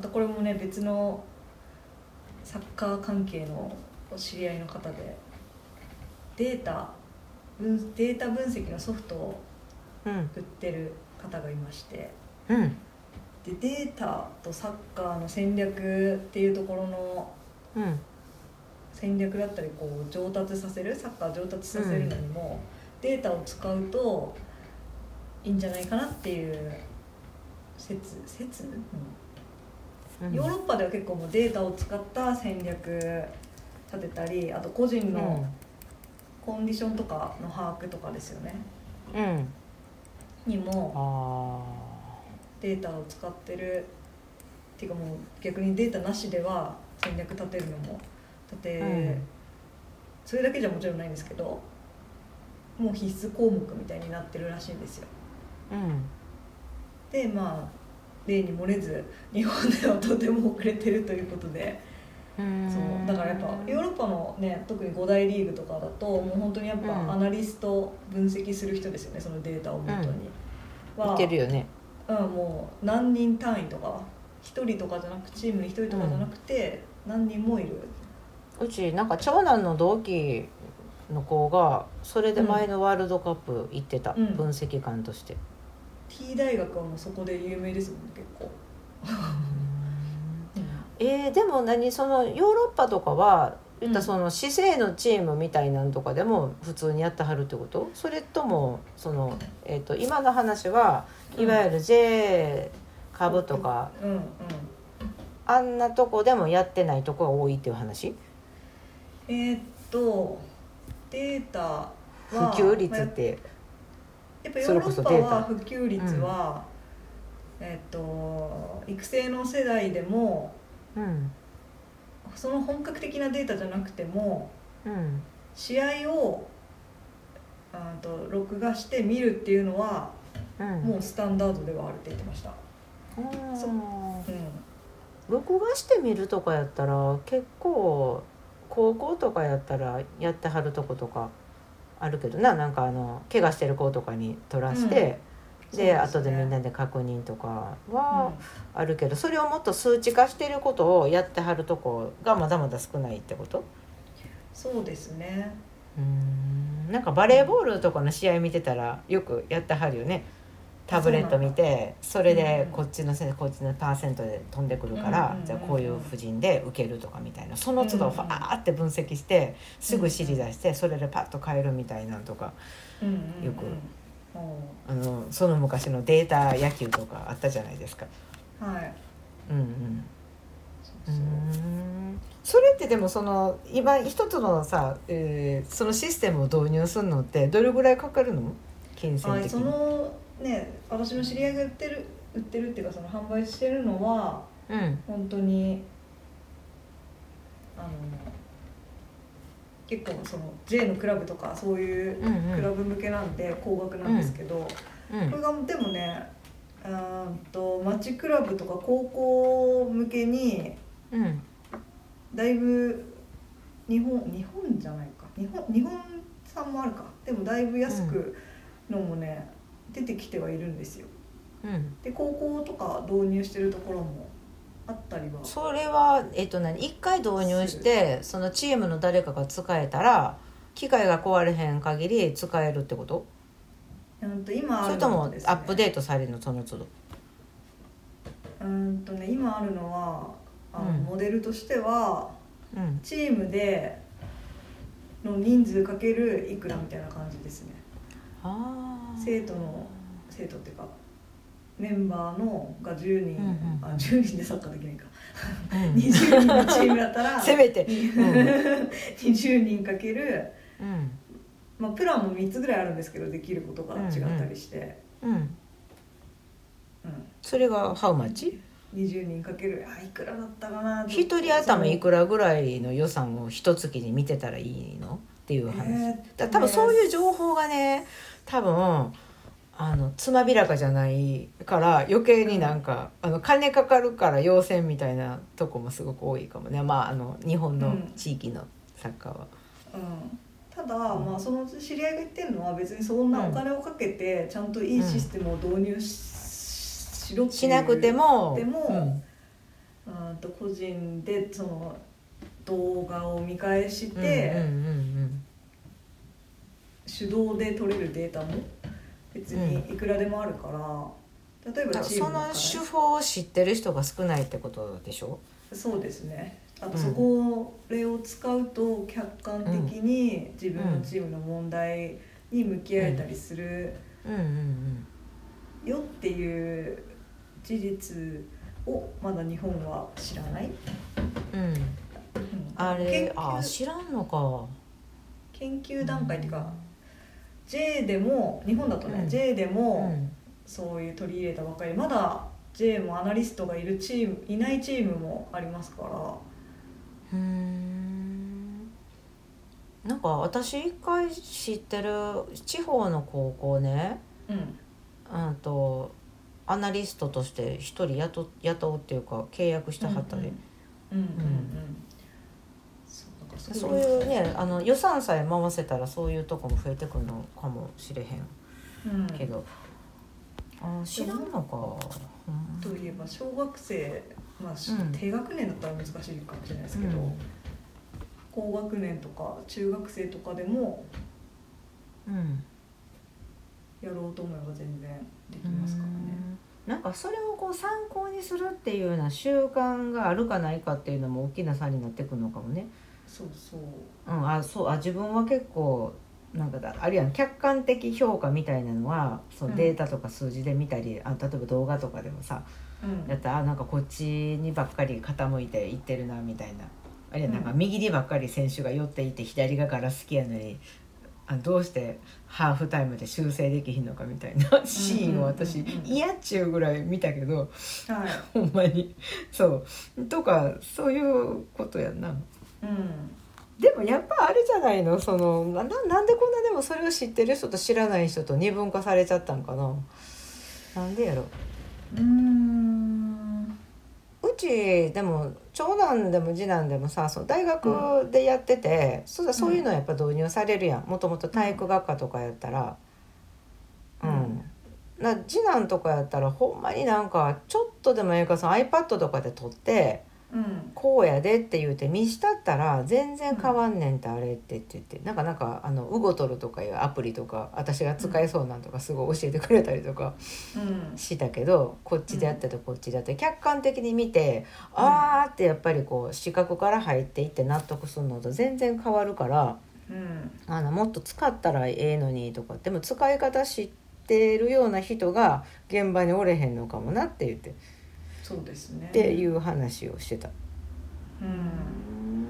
またこれもね別のサッカー関係のお知り合いの方でデータ分データ分析のソフトをうん。売ってる方がいましてうん。でデータとサッカーの戦略っていうところのうん。戦略だったりこう上達させるサッカー上達させるのにも、データを使うといいんじゃないかなっていう説説、うんうんヨーロッパでは結構もうデータを使った戦略立てたりあと個人のコンディションとかの把握とかですよねうん。にもあデータを使ってるっていうかもう逆にデータなしでは戦略立てるのも立て、うんそれだけじゃもちろんないんですけどもう必須項目みたいになってるらしいんですよあ。うん。でまあ例に漏れず日本ではとても遅れてるということで。うん。そうだからやっぱヨーロッパのね特に5大リーグとかだともう本当にやっうん。ぱアナリスト分析する人ですよねそのデータをもとに、見てるよね。うん、もう何人単位とか1人とかじゃなくチームに1人とかじゃなくて何人もいる、うちなんか長男の同期の子がそれで前のワールドカップ行ってた、うん。分析官として。T 大学はもうそこで有名ですもんね結構、えー、でも何そのヨーロッパとかは言ったうんその市政のチームみたいなんとかでも普通にやってはるってこと？それともその、えー、と今の話はいわゆる J 株とか、うん。うんあんなとこでもやってないとこが多いっていう話？えーっとデータは普及率まあって、やっぱヨーロッパは普及率は、えーっと育成の世代でもうん。その本格的なデータじゃなくてもうん。試合をあーと録画して見るっていうのはうん。もうスタンダードではあるって言ってました、うんそう。うん。録画してみるとかやったら結構高校とかやったらやってはるとことかあるけどななんかあの怪我してる子とかに撮らして、うですね。後でみんなで確認とかはあるけど、それをもっと数値化してることをやってはるとこがまだまだ少ないってこと？そうですね。うん。なんかバレーボールとかの試合見てたらよくやってはるよねタブレット見てそれでこっちのせこっちのパーセントで飛んでくるから、うん。じゃあこういう布陣で受けるとかみたいな。その都度ファーって分析してすぐ指示出してそれでパッと変えるみたいなんとかうんうんうん。よく。おあのその昔のデータ野球とかあったじゃないですか。うはい。うんうん。そうそう。うん。それってでもその今一つのさ、えーそのシステムを導入するのってどれぐらいかかるの？金銭はい、そ的に。のね私の知り合いが売ってる売ってるっていうかその販売してるのはうん。本当にあの結構その J のクラブとかそういううんうん。クラブ向けなんで高額なんですけど、うん。これがでもねうーんと町クラブとか高校向けにうん。だいぶ日本日本じゃないか。日本日本産もあるか。でもだいぶ安くのもね、出てきてはいるんですよ。うん。で高校とか導入してるところもあったりは。それはえっと何？一回導入してそのチームの誰かが使えたら機械が壊れへん限り使えるってこと？うんと今あるそれともアップデートされるの？その都度。うんとね今あるのはあの、うん。モデルとしてはうん。チームでの人数かけるいくらみたいな感じですね生徒の生徒っていうかメンバーのが10人、うんうんあ10人でサッカーできないか、うん。20人のチームだったら せめて。20人かける、うん。まあ、プランも3つぐらいあるんですけどできることが違ったりして、うん。うん。それがハウマッチ？20人かける。あいくらだったかな一人頭いくらぐらいの予算を一月に見てたらいいの？っていう話、え。ーだ多分そういう情報がね多分あのつまびらかじゃないから余計になんか、あの金かかるから要請みたいなとこもすごく多いかもね。まああの日本の地域のサッカーは。うん。ただ、まあその知り合いが言ってるのは別にそんなお金をかけてちゃんといいシステムを導入し,、しろっていうしなくてもでもうん。うんと個人でその動画を見返しうんて、手動で取れるデータも別にいくらでもあるから、例えうん、ばそのの手法を知ってる人が少ないってことでしょ？そうですね。あとうん。そこれを使うと客観的に自分のチームの問題に向き合えたりするよっていう事実をまだ日本は知らない、うんあれ研あ究知らんのか。研究段階っていうか J でも日本だとね、うん。J でうもん。そういう取り入れたばかり。まだ J もアナリストがいるチームいないチームもありますから。うーん。なんか私一回知ってる地方の高校ね。うん。うんとアナリストとして一人雇雇うっていうか契約してはったで、うんうんうん。うんそうだそうごいいうねあの予算さえ回せたらそういうとこも増えてくるのかもしれへん。うん。けど、あ知らんのか、うん。といえば小学生まあ、低学年だったら難しいかもしれないですけど、うん。高学年とか中学生とかでもうん。やろうと思えば全然できますからね。なんかそれをこう参考にするっていうような習慣があるかないかっていうのも大きな差になってくるのかもね。そうそう。うん、あそうあ自分は結構なんかだあるいは客観的評価みたいなのはそのデータとか数字で見たり、あ例えば動画とかでもさうん。やったらあなんかこっちにばっかり傾いていってるなみたいな。あるいはなんか右にばっかり選手が寄っていて左がガラス好きやのにあどうしてハーフタイムで修正できひんのかみたいな シーンを私うんうんうんうん。嫌っちゅうぐらい見たけどはい。ほんまに。そう。とかそういうことやんな。うん。でもやっぱあれじゃないの？そのなななんでこんなでもそれを知ってる人と知らない人と二分化されちゃったんかな？なんでやろう？ーん。うちでも長男でも次男でもさその大学でやってて、そうだそういうのはやっぱ導入されるやん。もともと体育学科とかやったら。うん、な次男とかやったらほんまになんかちょっとでもええかその iPad とかで撮ってうん。こうやでって言うて見したったら全然変わんねんってあれってって言ってなん。かなんかあのウゴトルとかいうアプリとか私が使えそうなんとかすごい教えてくれたりとかうん。したけどこっちでやっててこっちでやって客観的に見てあーってやっぱりこう視覚から入っていって納得するのと全然変わるからうん。あのもっと使ったらええのにとかでも使い方知ってるような人が現場におれへんのかもなって言ってそうですね。っていう話をしてた。うん。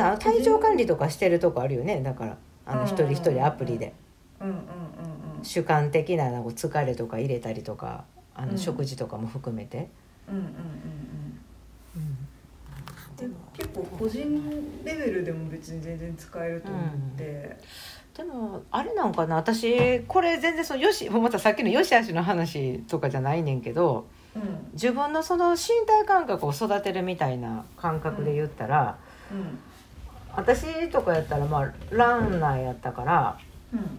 あ体調管理とかしてるとこあるよね。だからあのうん。一人一人アプリで。うんうんうんうん。主観的ななんか疲れとか入れたりとかあのうん。食事とかも含めて、うんうんうんうん。でも結構個人レベルでも別に全然使えると思って、でもあれなんかな。私これ全然そのよしまたさっきのよしあしの話とかじゃないねんけどうん自分のその身体感覚を育てるみたいな感覚で言ったら、うん私とかやったらまあランナーやったからうん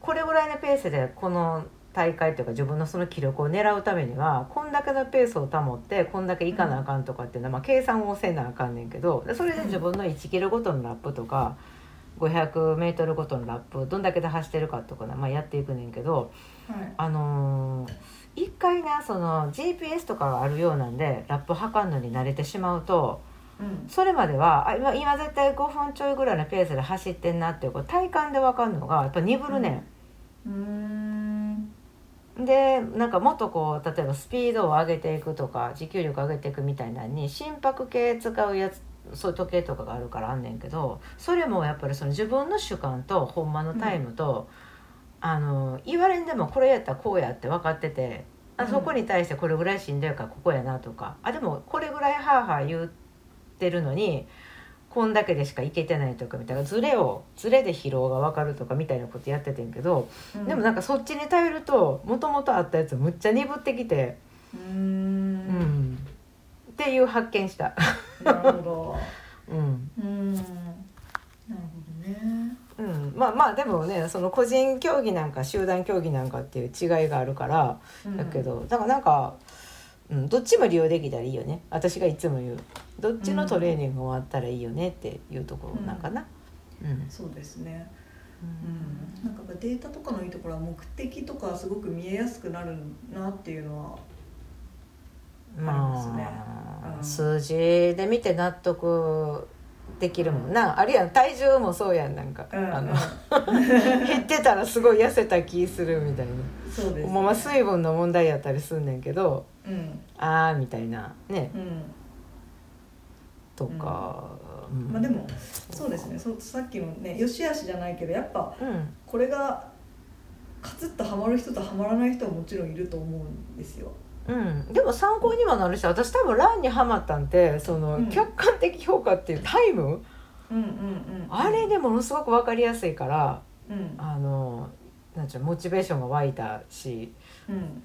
これぐらいのペースでこの大会というか自分のその記録を狙うためにはこんだけのペースを保ってこんだけいかなあかんとかっていうのは、まあ、計算をせなあかんねんけどでそれで自分の1キロごとのラップとか 500m ごとのラップどんだけで走ってるかとか、まあ、やっていくねんけどはい。あのー一回なその GPS とかがあるようなんでラップ測るのに慣れてしまうとうん。それまではあ今今絶対5分ちょいぐらいのペースで走ってんなっていうこう体感で分かるのがやっぱ鈍るねん。うーん。でなんかもっとこう例えばスピードを上げていくとか持久力上げていくみたいなのに心拍計使うやつそういう時計とかがあるからあんねんけどそれもやっぱりその自分の主観とほんまのタイムと、あの言われんでもこれやったらこうやって分かっててあそこに対してこれぐらいしんどいからここやなとか。あでもこれぐらいハーハー言ってるのにこんだけでしかいけてないとかみたいなズレをズレで疲労が分かるとかみたいなことやっててんけど、うん。でもなんかそっちに頼るともともとあったやつむっちゃ鈍ってきて、うん。っていう発見した。なるほど。うん。うん。なるほどねうん、まあまあでもねその個人競技なんか集団競技なんかっていう違いがあるからだけど、だからなんか、うん、どっちも利用できたらいいよね。私がいつも言う。どっちのトレーニング終わったらいいよねっていうところなんかな。うん。そうですね。うん。なんかデータとかのいいところは目的とかすごく見えやすくなるなっていうのはまありますね。あ、うん。数字で見て納得できるもんな、あるいは体重もそうやんなんか、うん。あのうん 減ってたらすごい痩せた気するみたいな。そうです、ね、まあまあ水分の問題やったりすんねんけどうん。あーみたいな。ね。うん。とか、うん。まあでもそうですね。そさっきのね良し悪しじゃないけどやっぱうん。これがカツッとハマる人とハマらない人はもちろんいると思うんですよ。うん、でも参考にはなるし私多分ランにはまったんってその、うん。客観的評価っていうタイム？うんうんうん。あれでものすごく分かりやすいからうん。あのなんちゅうのモチベーションが湧いたしうん。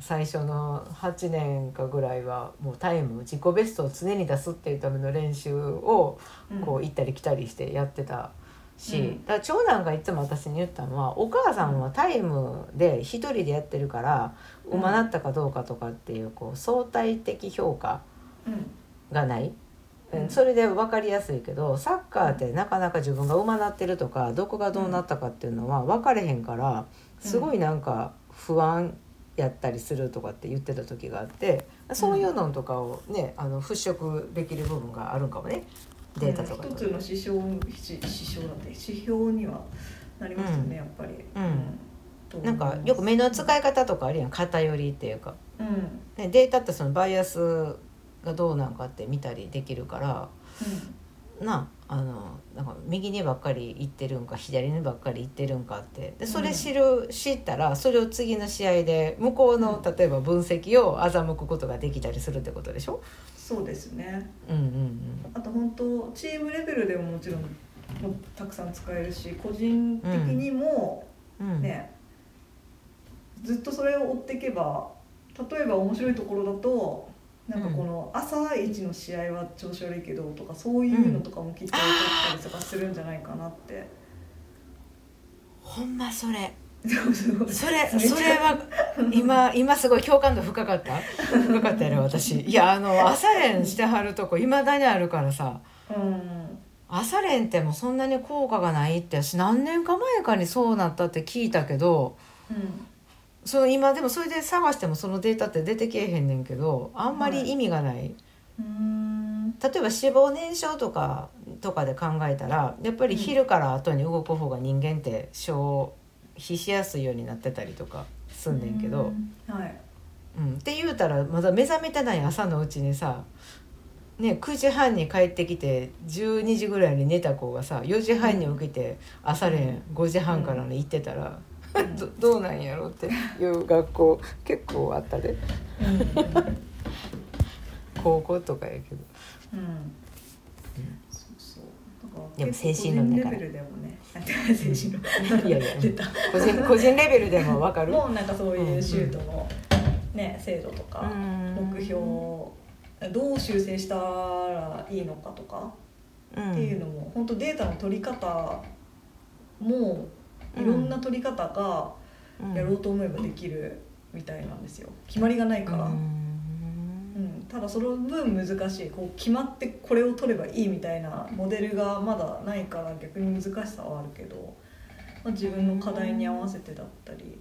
最初の8年かぐらいはもうタイム自己ベストを常に出すっていうための練習をうん。こう行ったり来たりしてやってたし、うん。だから長男がいつも私に言ったのはお母さんはタイムで一人でやってるからうん。馬なったかどうかとかっていうこう相対的評価うん。がない、うん。うんそれで分かりやすいけどサッカーってなかなか自分が馬なってるとかどこがどうなったかっていうのは分かれへんからすごいなんか不安やったりするとかって言ってた時があってそういうのとかをねあの払拭できる部分があるんかもねデータとか一つの指標し指標だって指標にはなりますよね、やっぱり。うん。ないんかよく目の使い方とかあるやん偏りっていうか、うん。ね、データってそのバイアスがどうなんかって見たりできるからなあのなんか右にばっかり行ってるんか左にばっかり行ってるんかって。でそれ知る、知ったらそれを次の試合で向こうの例えば分析を欺くことができたりするってことでしょ？そうですね。うんうんあと本当チームレベルでももちろんもたくさん使えるし個人的にもうん。うん。ね、ずっとそれを追っていけば例えば面白いところだとなんかこの朝一の試合は調子悪いけどとかそういうのとかもきっと分かったりとかするんじゃないかなって。ほんまそれ。それそれは今今すごい共感度深かった？深かったやろ私。いやあの朝練してはるとこいまだにあるからさ。うん。朝練ってもうそんなに効果がないって。私何年か前かにそうなったって聞いたけどうんその今でもそれで探してもそのデータって出てけえへんねんけどあんまり意味がない、うん。例えば脂肪燃焼とかとかで考えたらやっぱり昼から後に動く方が人間って消費しやすいようになってたりとかすんねんけど、うん。はい。うん、って言うたらまだ目覚めてない朝のうちにさ、ね、9時半に帰ってきて12時ぐらいに寝た子がさ4時半に起きて朝練5時半からね行ってたら、うんどどうなんやろうっていう学校結構あったで。高校とかやけど。でも精神論だから。個人レベルでもね。精神論。いや個人個人レベルでも分かる。もうなんかそういうシュートのね精度とかうん。目標をどう修正したらいいのかとかうんっていうのも本当データの取り方もいろんな取り方がやろうと思えばできるみたいなんですよ。決まりがないから、ううん。んただその分難しい。こう決まってこれを取ればいいみたいなモデルがまだないから逆に難しさはあるけど、まあ、自分の課題に合わせてだったり。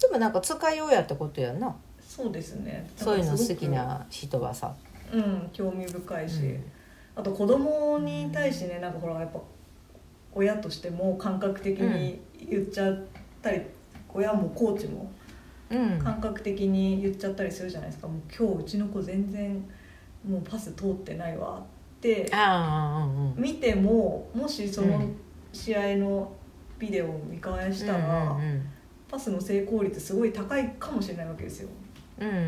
でもなんか使いようやってことやんな。そうですね。そういうの好きな人はさ。うん興味深いし、うん。あと子供に対してねなんかほらやっぱ親としても感覚的に言っちゃったり、親もコーチもうん。感覚的に言っちゃったりするじゃないですか。もう今日うちの子全然もうパス通ってないわって見てももしそうのん。試合のビデオを見返したら、うんうんパスの成功率すごい高いかもしれないわけですよ。うんうんうんうん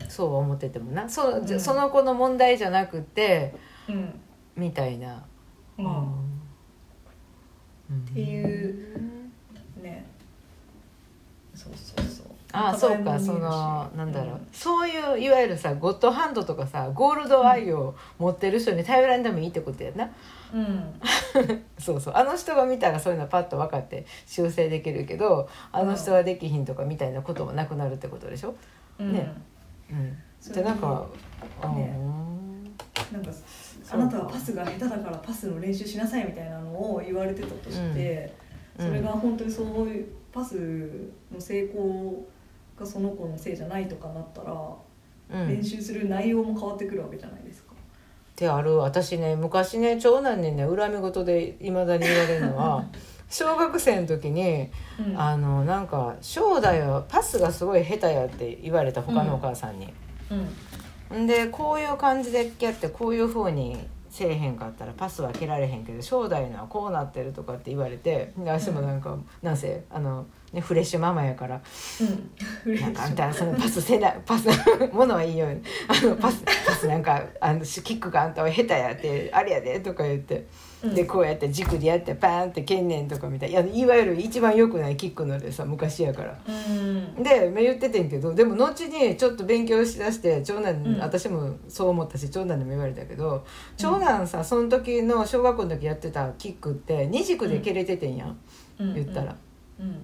うん。そう思っててもな。そう、ん。その子の問題じゃなくてうん。みたいな、まうんっていうあね。そうそうそう。ああそうかそのなんだろう、そういういわゆるさゴッドハンドとかさゴールドアイを持ってる人に頼らんでもいいってことやな、うん、う んそうそう。あの人が見たらそういうのパッと分かって修正できるけどあの人はできひんとかみたいなこともなくなるってことでしょ、うん。ね。うん、それでなんか、ね。うんなんかあなたはパスが下手だからパスの練習しなさいみたいなのを言われてたとして、うん。それが本当にそういうパスの成功がその子のせいじゃないとかなったら、うん、練習する内容も変わってくるわけじゃないですか。ってある。私ね昔ね長男にね恨み事でいまだに言われるのは 小学生の時にうん。あのなんか正代はパスがすごい下手やって言われた他のお母さんに。うん。んでこういう感じでやってこういうふうにせえへんかったらパスは蹴られへんけど正代のはこうなってるとかって言われてで私もなんか、なんせあの、ね、フレッシュママやから。うん、なんかあんたそのパスせなパス ものはいいよあのパスパスなんかあのキックがあんたは下手やってあれやでとか言って。でこうやって軸でやってパーンって蹴んねんとかみたい。ないやいわゆる一番良くないキックのでさ昔やから。うん。で言っててんけどでも後にちょっと勉強しだして長男、うん。私もそう思ったし長男にも言われたけど長男さその時の小学校の時やってたキックって二軸で蹴れててんやん、うん。言ったら。うん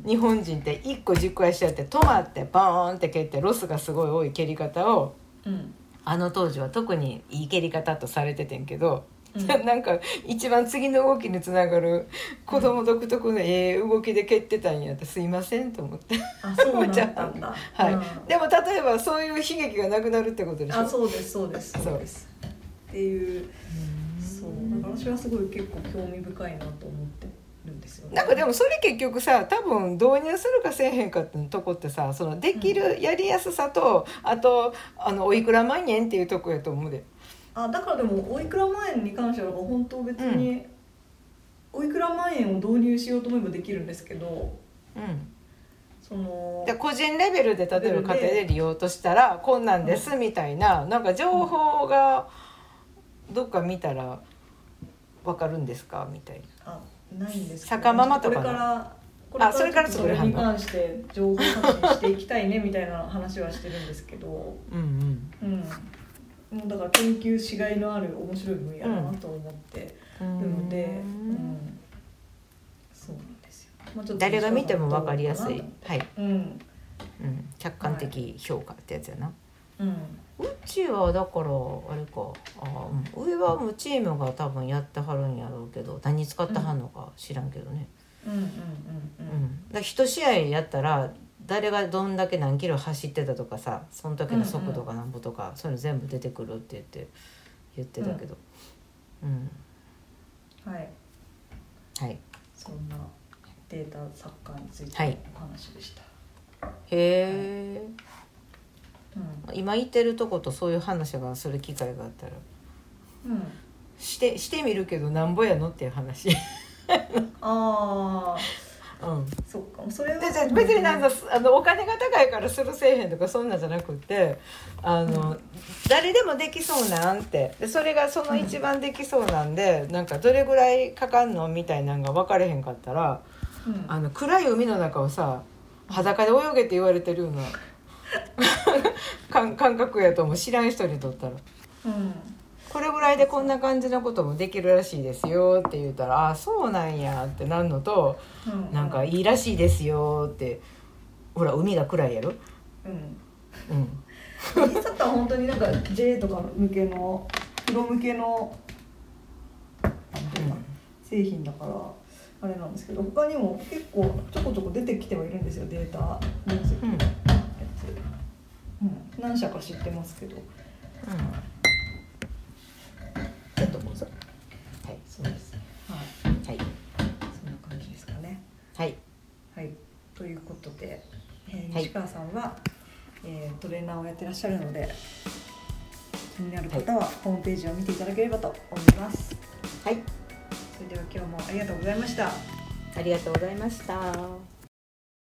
日本人って1個軸足やって止まってボーンって蹴ってロスがすごい多い蹴り方をうん。あの当時は特にいい蹴り方とされててんけど、うん。なんか一番次の動きにつながる子供独特のええ動きで蹴ってたんやってすいませんと思って。あそうだ。ったんだ。はい。うん。でも例えばそういう悲劇がなくなるってことでしょ？あそうですそうですそうです。っていう。そう。だから私はすごい結構興味深いなと思ってですよ、ね。なんかでもそれ結局さ多分導入するかせえへんかってとこってさそのできるやりやすさと、あとあのおいくら万円っていうとこやと思うで。あだからでもおいくら万円に関しては本当別に、おいくら万円を導入しようと思えばできるんですけどうん、そので個人レベルで例えば家庭で利用としたらこんなんですみたいななんか情報がどっか見たらわかるんですか？みたいな。あないんですけど坂ママとかなこれからこれからあそれからちょっとそれに関して情報発信していきたいねみたいな話はしてるんですけど、うんうん、もうだから研究しがいのある面白い分野だなと思って。うんるので、うん。そうなんですよ。まあちょっと誰が見てもわかりやすい、はい。うん。うん、客観的評価ってやつやな。うん。うちはだからあれか。あ、うん、上はもうチームが多分やってはるんやろうけど何使ってはんのか知らんけどね、うんうんうんうん。だから一試合やったら誰がどんだけ何キロ走ってたとかさその時の速度がなんぼとか、そういうの全部出てくるって言って言ってたけど。うん、うん。はい。はい。そんなデータサッカーについてのはいお話でした。へえうん。今言ってるとことそういう話がする機会があったら。うん。してしてみるけどなんぼやのっていう話。ああうん。そっか。それは。別になんかあのお金が高いからするせえへんとかそんなんじゃなくってあの、誰でもできそうなんって。でそれがその一番できそうなんで、なんかどれぐらいかかんのみたいなんが分かれへんかったらうん。あの暗い海の中をさ裸で泳げって言われてるような 感感覚やと思う。知らん人にとったら。うん。これぐらいでこんな感じのこともできるらしいですよって言ったら「ああそうなんや」ってなるのとうん。なんか「いいらしいですよ」って。ほら海が暗いやろ？うん。うん。インスタッタは本当になんか J とか向けのプロ向けの製品だからあれなんですけど他にも結構ちょこちょこ出てきてはいるんですよデータ分析。うんうん、何社か知ってますけど。ちょっとどうぞはいそうですはい。はい。そんな感じですかね。はい。はい。ということで、えーはい。西川さんは、えートレーナーをやってらっしゃるので気になる方はホームページを見ていただければと思います、はい。それでは今日もありがとうございました。ありがとうございました